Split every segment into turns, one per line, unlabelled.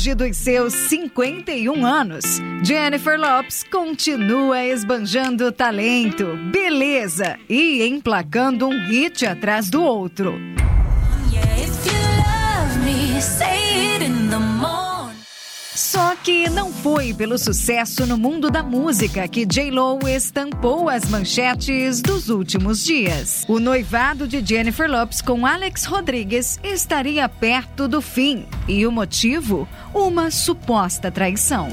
Auge dos seus 51 anos, Jennifer Lopes continua esbanjando talento, beleza e emplacando um hit atrás do outro. Só que não foi pelo sucesso no mundo da música que J-Lo estampou as manchetes dos últimos dias. O noivado de Jennifer Lopes com Alex Rodrigues estaria perto do fim. E o motivo? Uma suposta traição.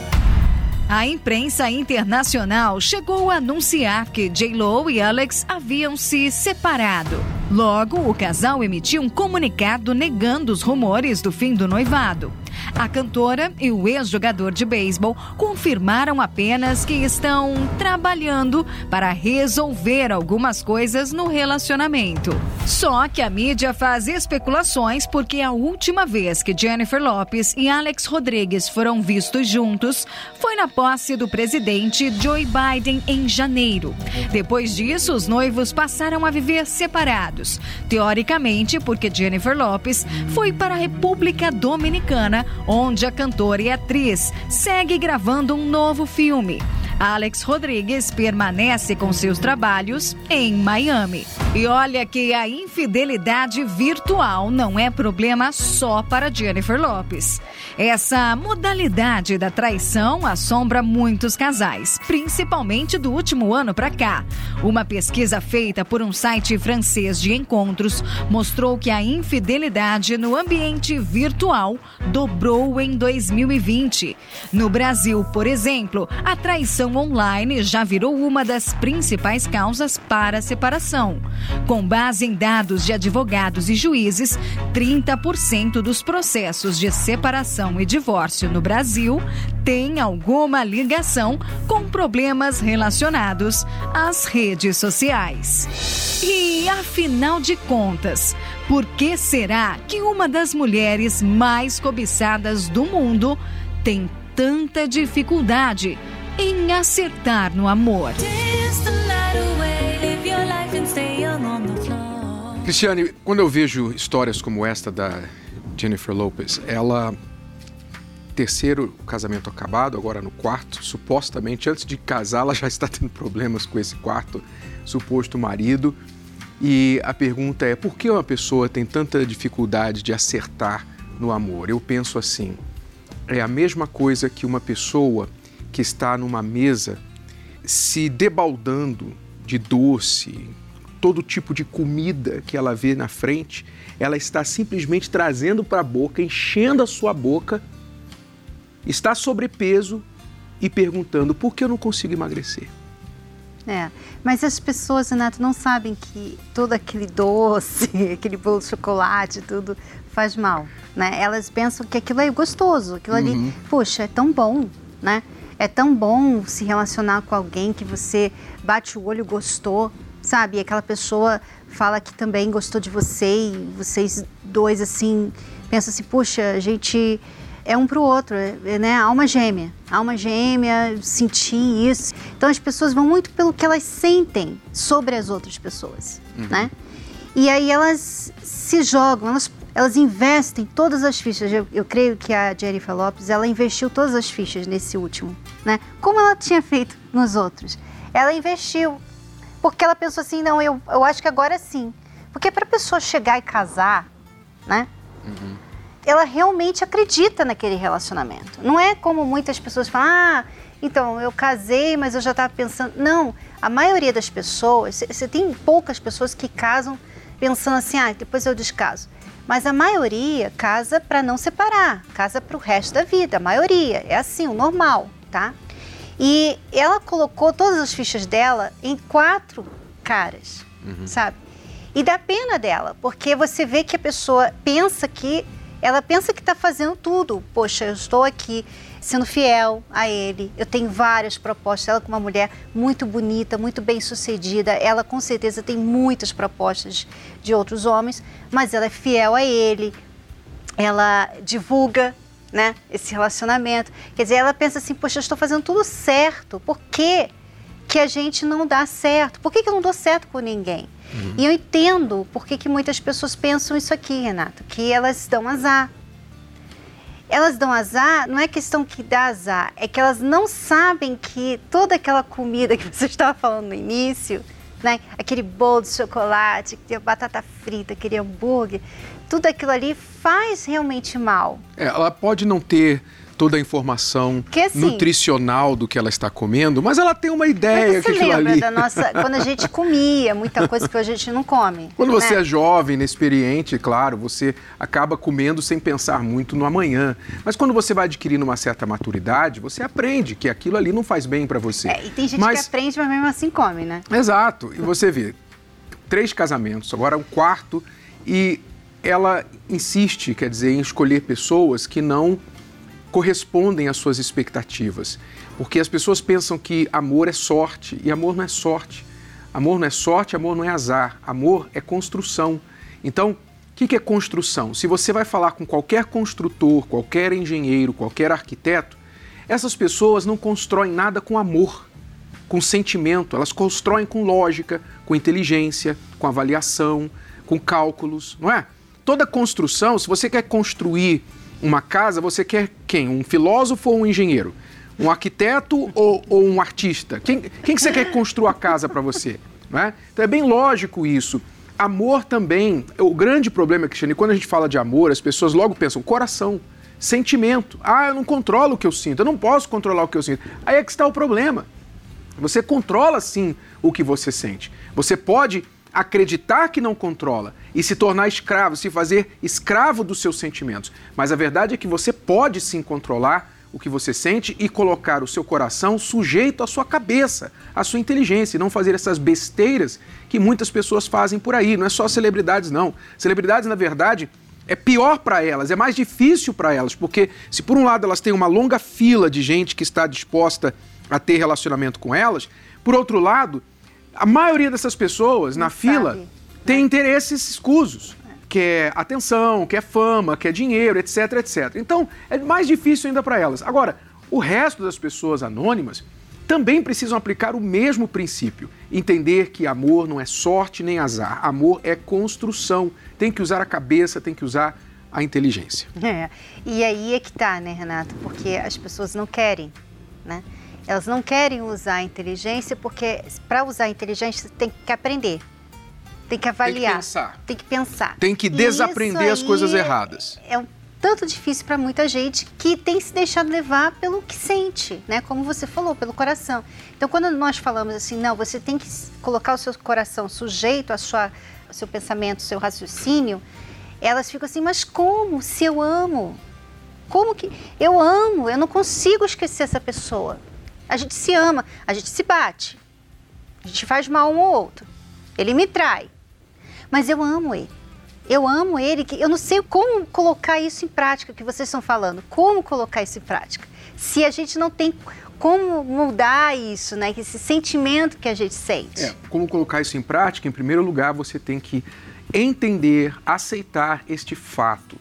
A imprensa internacional chegou a anunciar que J-Lo e Alex haviam se separado. Logo, o casal emitiu um comunicado negando os rumores do fim do noivado. A cantora e o ex-jogador de beisebol confirmaram apenas que estão trabalhando para resolver algumas coisas no relacionamento. Só que a mídia faz especulações porque a última vez que Jennifer Lopes e Alex Rodrigues foram vistos juntos foi na posse do presidente Joe Biden em janeiro. Depois disso, os noivos passaram a viver separados, teoricamente porque Jennifer Lopes foi para a República Dominicana onde a cantora e atriz segue gravando um novo filme. Alex Rodrigues permanece com seus trabalhos em Miami. E olha que a infidelidade virtual não é problema só para Jennifer Lopes. Essa modalidade da traição assombra muitos casais, principalmente do último ano para cá. Uma pesquisa feita por um site francês de encontros mostrou que a infidelidade no ambiente virtual dobrou em 2020. No Brasil, por exemplo, a traição online já virou uma das principais causas para a separação. Com base em dados de advogados e juízes, 30% dos processos de separação e divórcio no Brasil têm alguma ligação com problemas relacionados às redes sociais. E, afinal de contas, por que será que uma das mulheres mais cobiçadas do mundo tem tanta dificuldade em acertar no amor?
Cristiane, quando eu vejo histórias como esta da Jennifer Lopez, ela terceiro casamento acabado, agora no quarto, supostamente antes de casar ela já está tendo problemas com esse quarto suposto marido. E a pergunta é: por que uma pessoa tem tanta dificuldade de acertar no amor? Eu penso assim: é a mesma coisa que uma pessoa que está numa mesa se debaldando de doce, todo tipo de comida que ela vê na frente, ela está simplesmente trazendo para a boca, enchendo a sua boca, está sobrepeso e perguntando por que eu não consigo emagrecer.
É, mas as pessoas, Renato, não sabem que todo aquele doce, aquele bolo de chocolate, tudo faz mal, né? Elas pensam que aquilo é gostoso, aquilo uhum. ali, poxa, é tão bom, né? É tão bom se relacionar com alguém que você bate o olho, gostou, sabe? E aquela pessoa fala que também gostou de você e vocês dois, assim, pensam assim, puxa, a gente é um para o outro, é, né? Alma gêmea, alma gêmea, sentir isso. Então as pessoas vão muito pelo que elas sentem sobre as outras pessoas, uhum. né? E aí elas se jogam, elas, elas investem todas as fichas. Eu, eu, creio que a Jennifer Lopes, ela investiu todas as fichas nesse último, né? Como ela tinha feito nos outros. Ela investiu, porque ela pensou assim, não, eu, eu acho que agora sim. Porque para a pessoa chegar e casar, né? Uhum ela realmente acredita naquele relacionamento. Não é como muitas pessoas falam, ah, então eu casei, mas eu já estava pensando. Não, a maioria das pessoas, você tem poucas pessoas que casam pensando assim, ah, depois eu descaso. Mas a maioria casa para não separar, casa para o resto da vida. A maioria é assim, o normal, tá? E ela colocou todas as fichas dela em quatro caras, uhum. sabe? E dá pena dela, porque você vê que a pessoa pensa que ela pensa que está fazendo tudo. Poxa, eu estou aqui sendo fiel a ele. Eu tenho várias propostas. Ela, como uma mulher muito bonita, muito bem sucedida, ela com certeza tem muitas propostas de outros homens, mas ela é fiel a ele. Ela divulga né, esse relacionamento. Quer dizer, ela pensa assim: poxa, eu estou fazendo tudo certo, por que, que a gente não dá certo? Por que, que eu não dou certo com ninguém? Uhum. E eu entendo por que, que muitas pessoas pensam isso aqui, Renato, que elas dão azar elas dão azar, não é questão que dá azar, é que elas não sabem que toda aquela comida que você estava falando no início, né? aquele bolo de chocolate, batata frita, aquele hambúrguer, tudo aquilo ali faz realmente mal.
É, ela pode não ter toda a informação assim, nutricional do que ela está comendo, mas ela tem uma ideia
que
aquilo
lembra
ali...
da nossa quando a gente comia muita coisa que a gente não come.
Quando
né?
você é jovem, inexperiente, claro, você acaba comendo sem pensar muito no amanhã. Mas quando você vai adquirindo uma certa maturidade, você aprende que aquilo ali não faz bem para você.
É, e tem gente mas... que aprende, mas mesmo assim come, né?
Exato. E você vê três casamentos, agora um quarto e ela insiste, quer dizer, em escolher pessoas que não correspondem às suas expectativas. Porque as pessoas pensam que amor é sorte e amor não é sorte. Amor não é sorte, amor não é azar. Amor é construção. Então, o que é construção? Se você vai falar com qualquer construtor, qualquer engenheiro, qualquer arquiteto, essas pessoas não constroem nada com amor, com sentimento, elas constroem com lógica, com inteligência, com avaliação, com cálculos, não é? Toda construção, se você quer construir uma casa, você quer quem? Um filósofo ou um engenheiro? Um arquiteto ou, ou um artista? Quem, quem que você quer construir a casa para você? Não é? Então é bem lógico isso. Amor também, o grande problema, Cristiane, quando a gente fala de amor, as pessoas logo pensam coração, sentimento. Ah, eu não controlo o que eu sinto, eu não posso controlar o que eu sinto. Aí é que está o problema. Você controla sim o que você sente. Você pode acreditar que não controla e se tornar escravo, se fazer escravo dos seus sentimentos. Mas a verdade é que você pode sim controlar o que você sente e colocar o seu coração sujeito à sua cabeça, à sua inteligência, e não fazer essas besteiras que muitas pessoas fazem por aí. Não é só celebridades, não. Celebridades, na verdade, é pior para elas, é mais difícil para elas, porque se por um lado elas têm uma longa fila de gente que está disposta a ter relacionamento com elas, por outro lado, a maioria dessas pessoas Não na sabe, fila tem interesses escusos. Que é atenção, que é fama, que é dinheiro, etc, etc. Então, é mais difícil ainda para elas. Agora, o resto das pessoas anônimas também precisam aplicar o mesmo princípio. Entender que amor não é sorte nem azar. Amor é construção. Tem que usar a cabeça, tem que usar a inteligência.
É. E aí é que tá, né, Renato? Porque as pessoas não querem, né? Elas não querem usar a inteligência porque para usar a inteligência tem que aprender. Tem que avaliar. Tem que
pensar.
Tem que pensar.
Tem que desaprender as coisas erradas.
É um tanto difícil para muita gente que tem se deixado levar pelo que sente, né? Como você falou, pelo coração. Então, quando nós falamos assim, não, você tem que colocar o seu coração sujeito a sua, ao seu pensamento, ao seu raciocínio, elas ficam assim, mas como? Se eu amo? Como que eu amo? Eu não consigo esquecer essa pessoa. A gente se ama, a gente se bate. A gente faz mal um ao outro. Ele me trai. Mas eu amo ele. Eu amo ele, que eu não sei como colocar isso em prática que vocês estão falando. Como colocar isso em prática? Se a gente não tem como mudar isso, né? Esse sentimento que a gente sente.
É, como colocar isso em prática? Em primeiro lugar, você tem que entender, aceitar este fato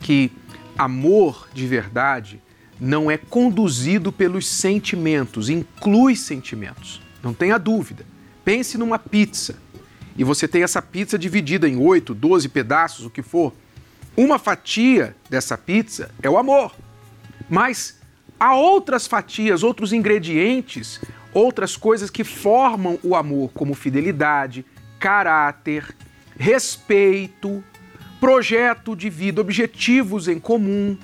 que amor de verdade não é conduzido pelos sentimentos, inclui sentimentos. Não tenha dúvida. Pense numa pizza e você tem essa pizza dividida em 8, 12 pedaços, o que for. Uma fatia dessa pizza é o amor. Mas há outras fatias, outros ingredientes, outras coisas que formam o amor, como fidelidade, caráter, respeito, projeto de vida, objetivos em comum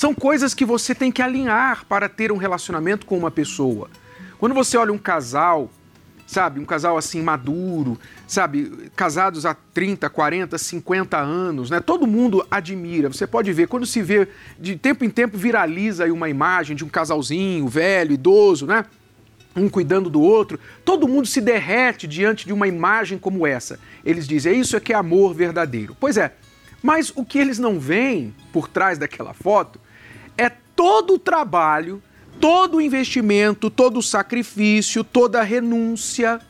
são coisas que você tem que alinhar para ter um relacionamento com uma pessoa. Quando você olha um casal, sabe, um casal assim maduro, sabe, casados há 30, 40, 50 anos, né? Todo mundo admira. Você pode ver, quando se vê, de tempo em tempo viraliza aí uma imagem de um casalzinho velho, idoso, né? um cuidando do outro, todo mundo se derrete diante de uma imagem como essa. Eles dizem, é isso é que é amor verdadeiro. Pois é, mas o que eles não veem por trás daquela foto todo o trabalho, todo o investimento, todo o sacrifício, toda a renúncia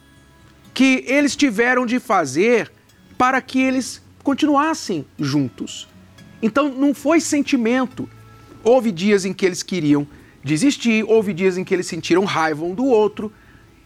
que eles tiveram de fazer para que eles continuassem juntos. Então não foi sentimento. Houve dias em que eles queriam desistir, houve dias em que eles sentiram raiva um do outro.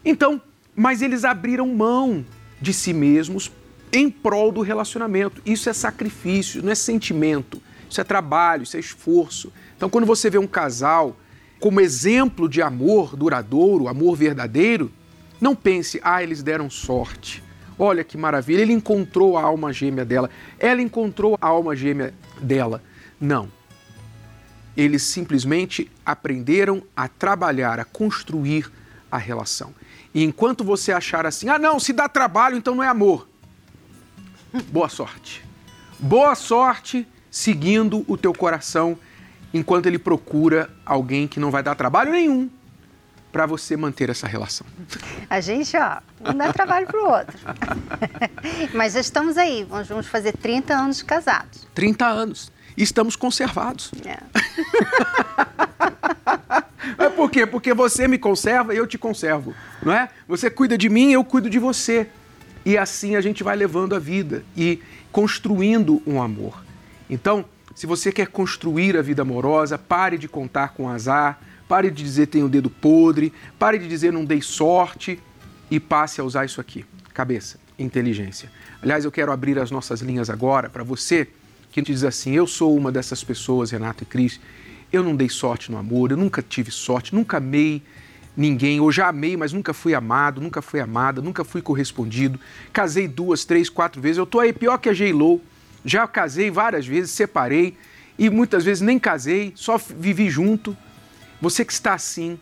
Então, mas eles abriram mão de si mesmos em prol do relacionamento. Isso é sacrifício, não é sentimento. Isso é trabalho, isso é esforço. Então, quando você vê um casal como exemplo de amor duradouro, amor verdadeiro, não pense, ah, eles deram sorte. Olha que maravilha, ele encontrou a alma gêmea dela, ela encontrou a alma gêmea dela. Não. Eles simplesmente aprenderam a trabalhar, a construir a relação. E enquanto você achar assim, ah, não, se dá trabalho, então não é amor. Boa sorte. Boa sorte seguindo o teu coração enquanto ele procura alguém que não vai dar trabalho nenhum para você manter essa relação.
A gente, ó, um dá trabalho para o outro. Mas já estamos aí, vamos fazer 30 anos de casados.
30 anos. E estamos conservados. É. é por quê? Porque você me conserva e eu te conservo, não é? Você cuida de mim, eu cuido de você. E assim a gente vai levando a vida e construindo um amor. Então, se você quer construir a vida amorosa, pare de contar com azar, Pare de dizer tenho o dedo podre, pare de dizer não dei sorte e passe a usar isso aqui. Cabeça, inteligência. Aliás, eu quero abrir as nossas linhas agora para você que diz assim: eu sou uma dessas pessoas, Renato e Cris. Eu não dei sorte no amor, eu nunca tive sorte, nunca amei ninguém, ou já amei, mas nunca fui amado, nunca fui amada, nunca fui correspondido. Casei duas, três, quatro vezes. Eu tô aí pior que a J-Lo. Já casei várias vezes, separei e muitas vezes nem casei, só vivi junto. Você que está assim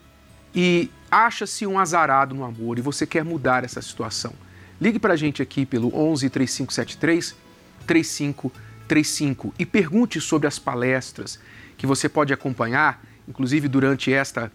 e acha-se um azarado no amor e você quer mudar essa situação, ligue para a gente aqui pelo 11 3573 3535 e pergunte sobre as palestras que você pode acompanhar, inclusive durante esta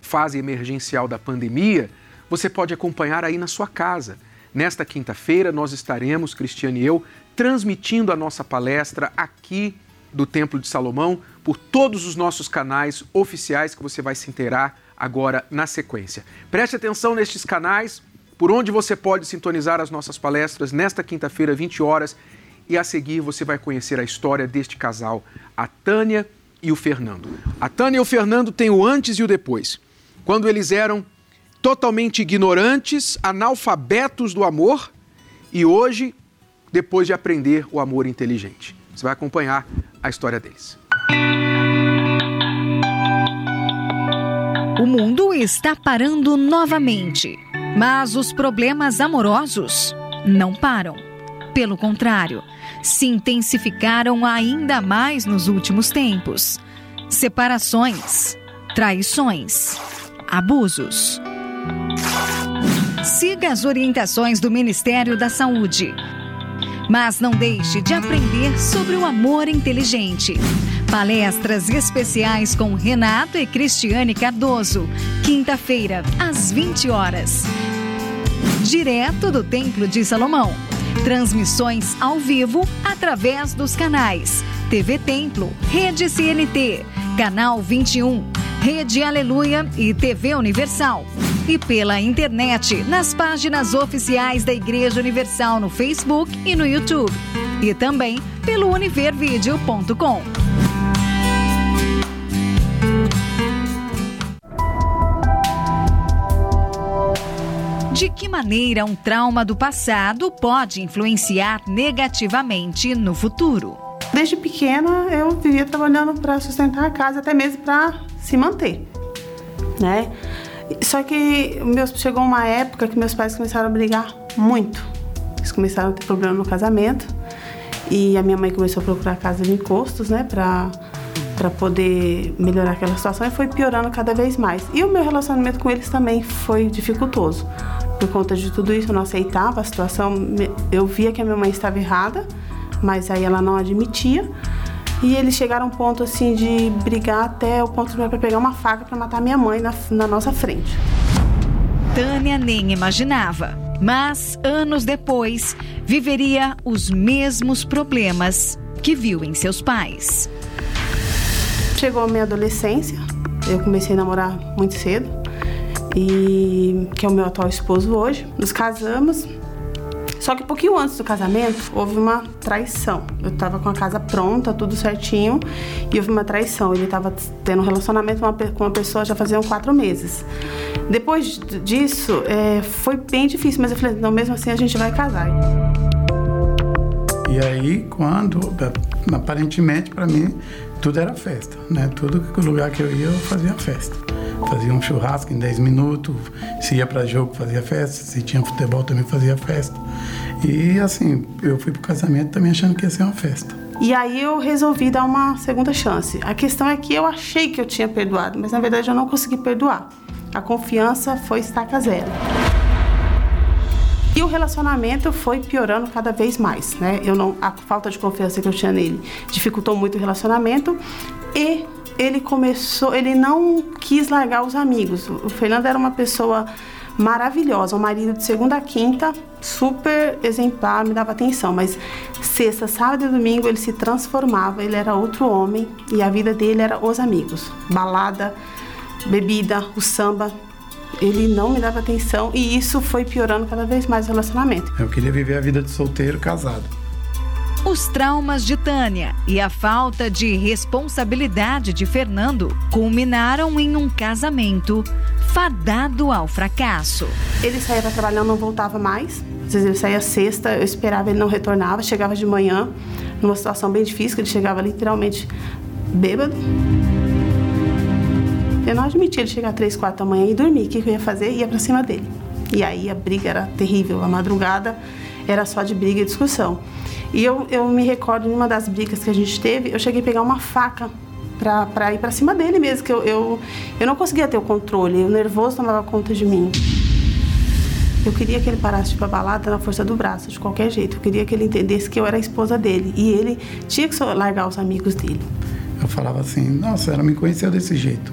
fase emergencial da pandemia, você pode acompanhar aí na sua casa. Nesta quinta-feira, nós estaremos, Cristiane e eu, transmitindo a nossa palestra aqui do Templo de Salomão por todos os nossos canais oficiais que você vai se inteirar agora na sequência. Preste atenção nestes canais, por onde você pode sintonizar as nossas palestras nesta quinta-feira, 20 horas, e a seguir você vai conhecer a história deste casal, a Tânia e o Fernando. A Tânia e o Fernando têm o antes e o depois. Quando eles eram totalmente ignorantes, analfabetos do amor, e hoje, depois de aprender o amor inteligente. Você vai acompanhar a história deles.
O mundo está parando novamente, mas os problemas amorosos não param. Pelo contrário, se intensificaram ainda mais nos últimos tempos. Separações, traições, abusos. Siga as orientações do Ministério da Saúde mas não deixe de aprender sobre o amor inteligente. Palestras especiais com Renato e Cristiane Cardoso. Quinta-feira, às 20 horas. Direto do Templo de Salomão. Transmissões ao vivo através dos canais TV Templo, Rede CNT, Canal 21, Rede Aleluia e TV Universal e pela internet nas páginas oficiais da Igreja Universal no Facebook e no YouTube. E também pelo univervideo.com. De que maneira um trauma do passado pode influenciar negativamente no futuro?
Desde pequena eu vivia trabalhando para sustentar a casa, até mesmo para se manter, né? Só que meus, chegou uma época que meus pais começaram a brigar muito. Eles começaram a ter problema no casamento. E a minha mãe começou a procurar casa de encostos, né, pra, pra poder melhorar aquela situação. E foi piorando cada vez mais. E o meu relacionamento com eles também foi dificultoso. Por conta de tudo isso, eu não aceitava a situação. Eu via que a minha mãe estava errada, mas aí ela não admitia. E eles chegaram a um ponto assim de brigar até o ponto de para pegar uma faca para matar minha mãe na, na nossa frente.
Tânia nem imaginava, mas anos depois viveria os mesmos problemas que viu em seus pais.
chegou a minha adolescência, eu comecei a namorar muito cedo, e que é o meu atual esposo hoje. Nos casamos, só que um pouquinho antes do casamento, houve uma traição. Eu tava com a casa pronta, tudo certinho, e houve uma traição. Ele tava tendo um relacionamento com uma pessoa já faziam quatro meses. Depois disso, é, foi bem difícil, mas eu falei, não, mesmo assim a gente vai casar.
E aí, quando, aparentemente, para mim, tudo era festa, né? Todo lugar que eu ia, eu fazia festa. Fazia um churrasco em 10 minutos, se ia para jogo, fazia festa, se tinha futebol, também fazia festa. E assim, eu fui pro casamento também achando que ia ser uma festa.
E aí eu resolvi dar uma segunda chance. A questão é que eu achei que eu tinha perdoado, mas na verdade eu não consegui perdoar. A confiança foi estaca zero. E o relacionamento foi piorando cada vez mais, né? Eu não, a falta de confiança que eu tinha nele dificultou muito o relacionamento e ele começou, ele não quis largar os amigos. O Fernando era uma pessoa maravilhosa, um marido de segunda a quinta, super exemplar, me dava atenção, mas sexta, sábado e domingo ele se transformava, ele era outro homem e a vida dele era os amigos, balada, bebida, o samba. Ele não me dava atenção e isso foi piorando cada vez mais o relacionamento.
Eu queria viver a vida de solteiro casado.
Os traumas de Tânia e a falta de responsabilidade de Fernando culminaram em um casamento fadado ao fracasso.
Ele saía para trabalhar, não voltava mais. Às vezes ele saía sexta, eu esperava, ele não retornava, chegava de manhã, numa situação bem difícil, ele chegava literalmente bêbado. Eu não admitia ele chegar três, quatro da manhã e dormir. O que eu ia fazer? Ia para cima dele. E aí a briga era terrível. A madrugada era só de briga e discussão. E eu, eu me recordo de uma das brigas que a gente teve, eu cheguei a pegar uma faca para ir para cima dele mesmo, que eu, eu, eu não conseguia ter o controle, o nervoso tomava conta de mim. Eu queria que ele parasse de pra balada na força do braço, de qualquer jeito. Eu queria que ele entendesse que eu era a esposa dele e ele tinha que largar os amigos dele.
Eu falava assim: nossa, ela me conheceu desse jeito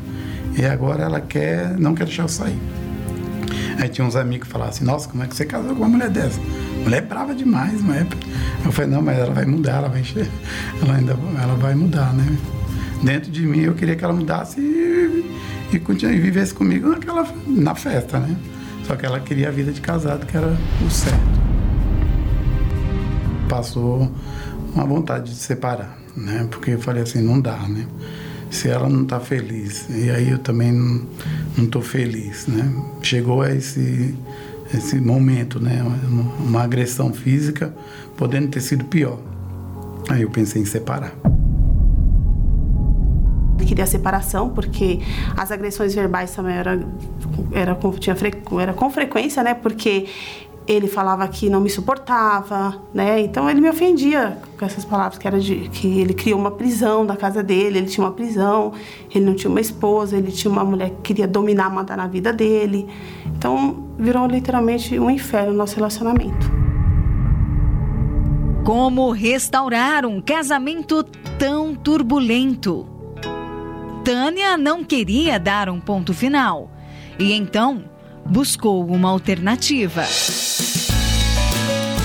e agora ela quer, não quer deixar eu sair. Aí tinha uns amigos que falavam assim: nossa, como é que você casou com uma mulher dessa? Mulher é brava demais, mas eu falei: não, mas ela vai mudar, ela vai encher, ela ainda ela vai mudar, né? Dentro de mim eu queria que ela mudasse e, e, continue, vivesse comigo naquela, na festa, né? Só que ela queria a vida de casado, que era o certo. Passou uma vontade de separar, né? Porque eu falei assim, não dá, né? Se ela não está feliz, e aí eu também não, tô feliz, né? Chegou a esse, esse momento, né? Uma, uma agressão física, podendo ter sido pior. Aí eu pensei em separar
queria a separação, porque as agressões verbais também era, era, tinha, era com frequência, né? Porque ele falava que não me suportava, né? Então ele me ofendia com essas palavras que era de que ele criou uma prisão da casa dele, ele tinha uma prisão, ele não tinha uma esposa, ele tinha uma mulher que queria dominar, mandar na vida dele. Então virou literalmente um inferno o nosso relacionamento.
Como restaurar um casamento tão turbulento? Tânia não queria dar um ponto final e então buscou uma alternativa.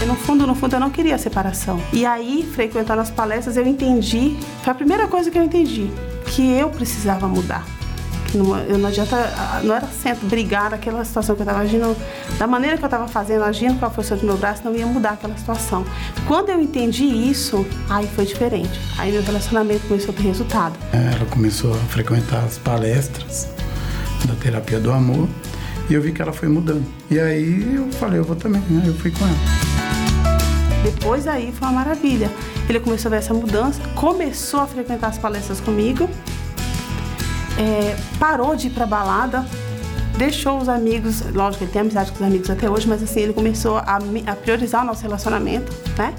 no fundo, no fundo, eu não queria separação. E aí, frequentando as palestras, eu entendi, foi a primeira coisa que eu entendi, que eu precisava mudar. Não, eu não adianta, não era certo brigar naquela situação que eu estava agindo, da maneira que eu estava fazendo, agindo com a força do meu braço, não ia mudar aquela situação. Quando eu entendi isso, aí foi diferente. Aí meu relacionamento começou a ter resultado.
É, ela começou a frequentar as palestras da terapia do amor e eu vi que ela foi mudando. E aí eu falei, eu vou também, né? eu fui com ela.
Depois aí foi uma maravilha. Ele começou a ver essa mudança, começou a frequentar as palestras comigo é, parou de ir pra balada, deixou os amigos, lógico, ele tem amizade com os amigos até hoje, mas assim, ele começou a, a priorizar o nosso relacionamento, né?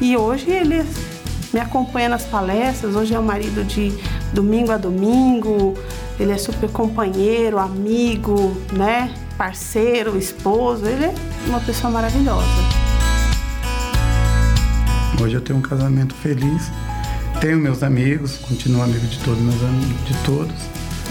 E hoje ele me acompanha nas palestras, hoje é o marido de domingo a domingo, ele é super companheiro, amigo, né? Parceiro, esposo, ele é uma pessoa maravilhosa.
Hoje eu tenho um casamento feliz tenho meus amigos, continuo amigo de todos meus amigos, de todos,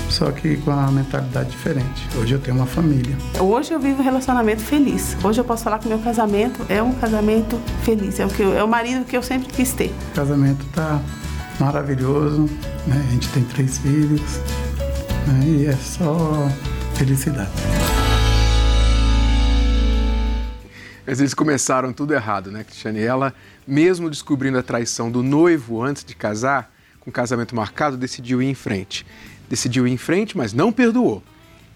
só que com a mentalidade diferente. Hoje eu tenho uma família.
Hoje eu vivo um relacionamento feliz. Hoje eu posso falar que meu casamento é um casamento feliz. É o, que eu, é o marido que eu sempre quis ter.
O casamento tá, maravilhoso, né? A gente tem três filhos né? e é só felicidade.
Mas eles começaram tudo errado, né, Cristiane? Ela, mesmo descobrindo a traição do noivo antes de casar, com o casamento marcado, decidiu ir em frente. Decidiu ir em frente, mas não perdoou.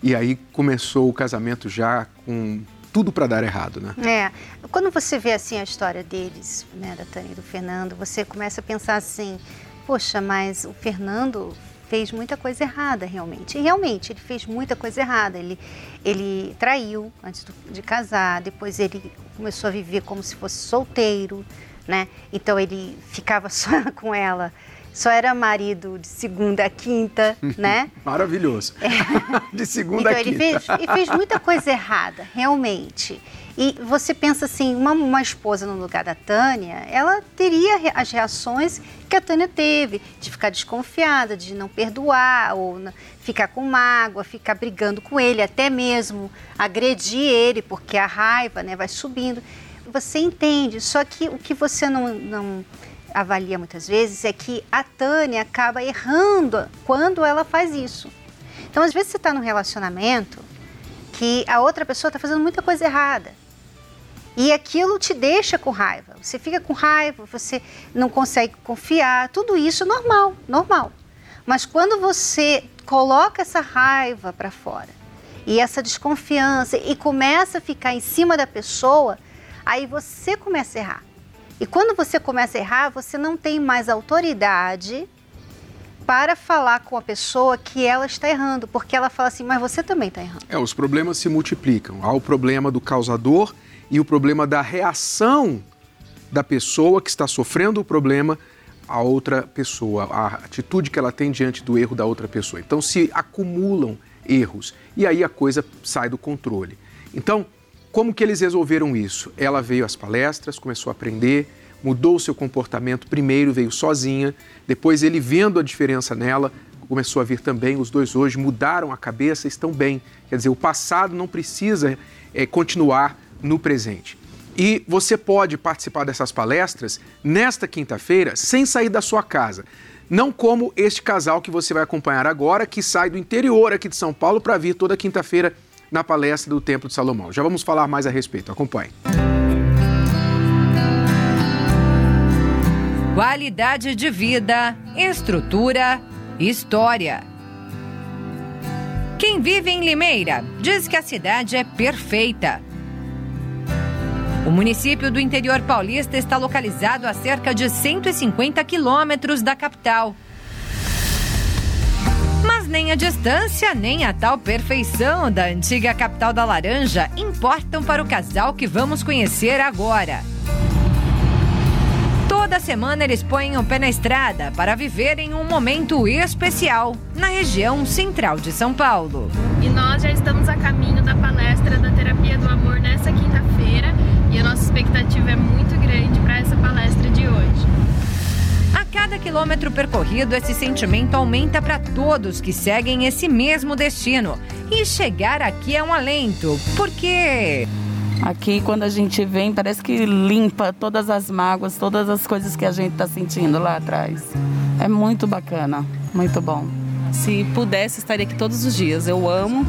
E aí começou o casamento já com tudo para dar errado, né?
É. Quando você vê assim a história deles, né, da Tânia e do Fernando, você começa a pensar assim: poxa, mas o Fernando fez muita coisa errada realmente. E realmente, ele fez muita coisa errada. Ele, ele traiu antes de casar, depois ele começou a viver como se fosse solteiro, né? Então ele ficava só com ela só era marido de segunda a quinta, né?
Maravilhoso. É. De segunda então, a quinta.
Ele fez, ele fez muita coisa errada, realmente. E você pensa assim, uma, uma esposa no lugar da Tânia, ela teria as reações que a Tânia teve, de ficar desconfiada, de não perdoar, ou ficar com mágoa, ficar brigando com ele, até mesmo agredir ele, porque a raiva né, vai subindo. Você entende, só que o que você não, não avalia muitas vezes é que a Tânia acaba errando quando ela faz isso. Então, às vezes, você está num relacionamento que a outra pessoa está fazendo muita coisa errada. E aquilo te deixa com raiva. Você fica com raiva, você não consegue confiar. Tudo isso normal, normal. Mas quando você coloca essa raiva para fora e essa desconfiança e começa a ficar em cima da pessoa, aí você começa a errar. E quando você começa a errar, você não tem mais autoridade para falar com a pessoa que ela está errando, porque ela fala assim, mas você também está errando.
É, os problemas se multiplicam. Há o problema do causador e o problema da reação da pessoa que está sofrendo o problema a outra pessoa, a atitude que ela tem diante do erro da outra pessoa. Então se acumulam erros e aí a coisa sai do controle. Então, como que eles resolveram isso? Ela veio às palestras, começou a aprender, mudou o seu comportamento. Primeiro veio sozinha, depois ele vendo a diferença nela, começou a vir também. Os dois hoje mudaram a cabeça, estão bem. Quer dizer, o passado não precisa é, continuar no presente. E você pode participar dessas palestras nesta quinta-feira sem sair da sua casa. Não como este casal que você vai acompanhar agora, que sai do interior aqui de São Paulo para vir toda quinta-feira na palestra do Templo de Salomão. Já vamos falar mais a respeito. Acompanhe.
Qualidade de vida, estrutura, história. Quem vive em Limeira diz que a cidade é perfeita. O município do interior paulista está localizado a cerca de 150 quilômetros da capital. Mas nem a distância, nem a tal perfeição da antiga capital da Laranja importam para o casal que vamos conhecer agora. Toda semana eles põem o pé na estrada para viverem um momento especial na região central de São Paulo.
E nós já estamos a caminho da palestra da Terapia do Amor nessa quinta-feira e a nossa expectativa é muito grande para essa palestra de hoje.
A cada quilômetro percorrido, esse sentimento aumenta para todos que seguem esse mesmo destino. E chegar aqui é um alento, porque.
Aqui, quando a gente vem, parece que limpa todas as mágoas, todas as coisas que a gente está sentindo lá atrás. É muito bacana, muito bom.
Se pudesse, estaria aqui todos os dias. Eu amo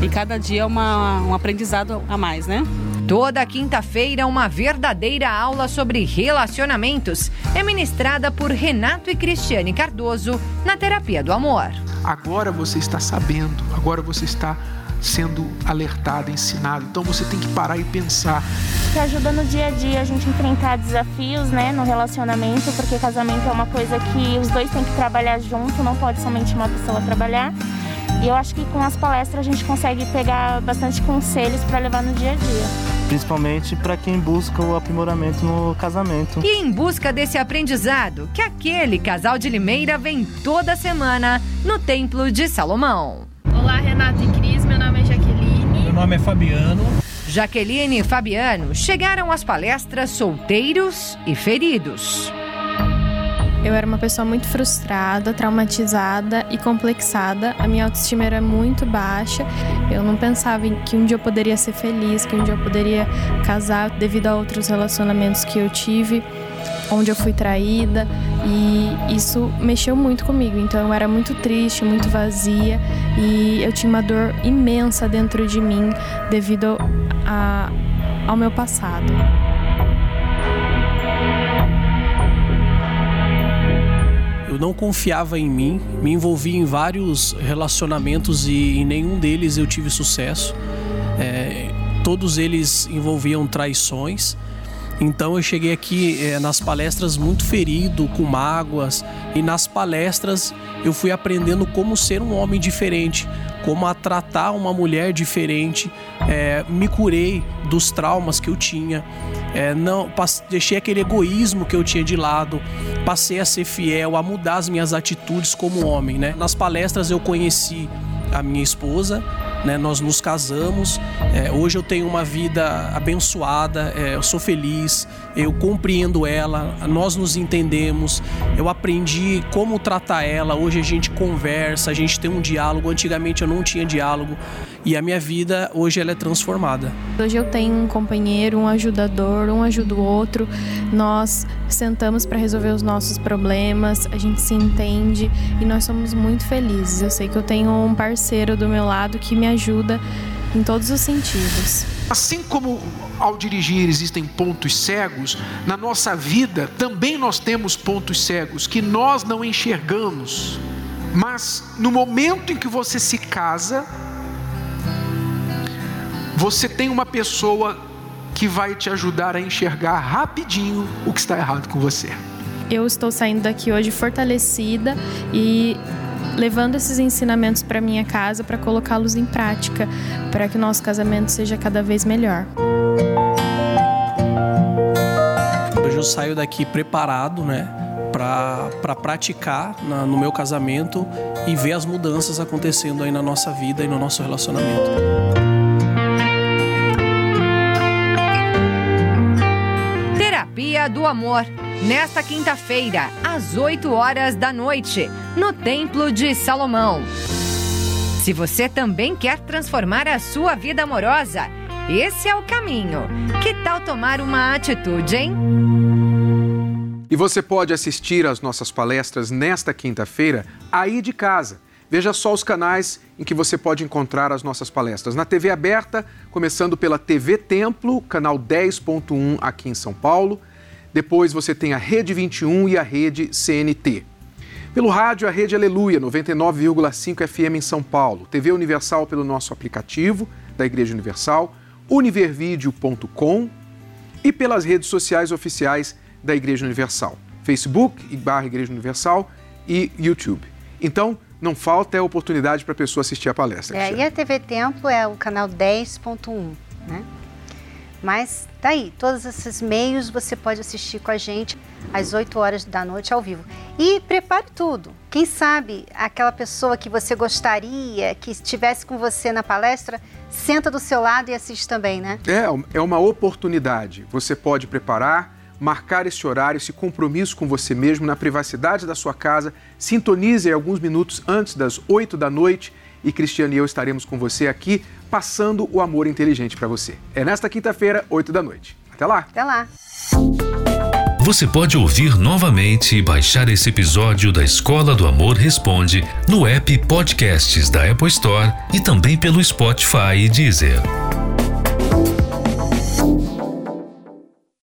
e cada dia é uma, um aprendizado a mais, né?
Toda quinta-feira, uma verdadeira aula sobre relacionamentos é ministrada por Renato e Cristiane Cardoso na Terapia do Amor.
Agora você está sabendo, agora você está sendo alertado, ensinado. Então você tem que parar e pensar.
Que ajuda no dia a dia a gente enfrentar desafios, né, no relacionamento, porque casamento é uma coisa que os dois têm que trabalhar junto, não pode somente uma pessoa trabalhar. E eu acho que com as palestras a gente consegue pegar bastante conselhos para levar no dia a dia
principalmente para quem busca o aprimoramento no casamento.
E em busca desse aprendizado, que aquele casal de Limeira vem toda semana no Templo de Salomão.
Olá, Renata e Cris, meu nome é Jaqueline.
Meu nome é Fabiano.
Jaqueline e Fabiano chegaram às palestras solteiros e feridos.
Eu era uma pessoa muito frustrada, traumatizada e complexada. A minha autoestima era muito baixa. Eu não pensava em que um dia eu poderia ser feliz, que um dia eu poderia casar devido a outros relacionamentos que eu tive, onde eu fui traída. E isso mexeu muito comigo. Então eu era muito triste, muito vazia e eu tinha uma dor imensa dentro de mim devido a, ao meu passado.
Eu não confiava em mim, me envolvi em vários relacionamentos e em nenhum deles eu tive sucesso. É, todos eles envolviam traições. Então eu cheguei aqui é, nas palestras muito ferido, com mágoas, e nas palestras eu fui aprendendo como ser um homem diferente, como a tratar uma mulher diferente. É, me curei dos traumas que eu tinha, é, não deixei aquele egoísmo que eu tinha de lado, passei a ser fiel, a mudar as minhas atitudes como homem. Né? Nas palestras eu conheci a minha esposa, né? Nós nos casamos. É, hoje eu tenho uma vida abençoada, é, eu sou feliz, eu compreendo ela, nós nos entendemos. Eu aprendi como tratar ela. Hoje a gente conversa, a gente tem um diálogo. Antigamente eu não tinha diálogo e a minha vida hoje ela é transformada.
Hoje eu tenho um companheiro, um ajudador, um ajuda o outro. Nós sentamos para resolver os nossos problemas, a gente se entende e nós somos muito felizes. Eu sei que eu tenho um parceiro do meu lado que me ajuda em todos os sentidos.
Assim como ao dirigir existem pontos cegos, na nossa vida também nós temos pontos cegos que nós não enxergamos. Mas no momento em que você se casa, você tem uma pessoa que vai te ajudar a enxergar rapidinho o que está errado com você.
Eu estou saindo daqui hoje fortalecida e levando esses ensinamentos para minha casa para colocá-los em prática, para que o nosso casamento seja cada vez melhor.
Hoje eu saio daqui preparado, né, para praticar na, no meu casamento e ver as mudanças acontecendo aí na nossa vida e no nosso relacionamento.
Do Amor. Nesta quinta-feira, às 8 horas da noite, no Templo de Salomão. Se você também quer transformar a sua vida amorosa, esse é o caminho. Que tal tomar uma atitude, hein?
E você pode assistir às nossas palestras nesta quinta-feira aí de casa. Veja só os canais em que você pode encontrar as nossas palestras. Na TV aberta, começando pela TV Templo, canal 10.1 aqui em São Paulo. Depois você tem a Rede 21 e a Rede CNT. Pelo rádio, a Rede Aleluia, 99,5 FM em São Paulo. TV Universal pelo nosso aplicativo da Igreja Universal, univervideo.com e pelas redes sociais oficiais da Igreja Universal, Facebook barra Igreja Universal e YouTube. Então, não falta a oportunidade para a pessoa assistir a palestra.
É, e a TV Templo é o canal 10.1, né? Mas tá aí, todos esses meios você pode assistir com a gente às 8 horas da noite ao vivo. E prepare tudo. Quem sabe aquela pessoa que você gostaria que estivesse com você na palestra, senta do seu lado e assiste também, né?
É, é uma oportunidade. Você pode preparar, marcar esse horário, esse compromisso com você mesmo na privacidade da sua casa. Sintonize alguns minutos antes das 8 da noite e Cristiano e eu estaremos com você aqui passando o amor inteligente para você. É nesta quinta-feira, 8 da noite. Até lá.
Até lá.
Você pode ouvir novamente e baixar esse episódio da Escola do Amor Responde no app Podcasts da Apple Store e também pelo Spotify e Deezer.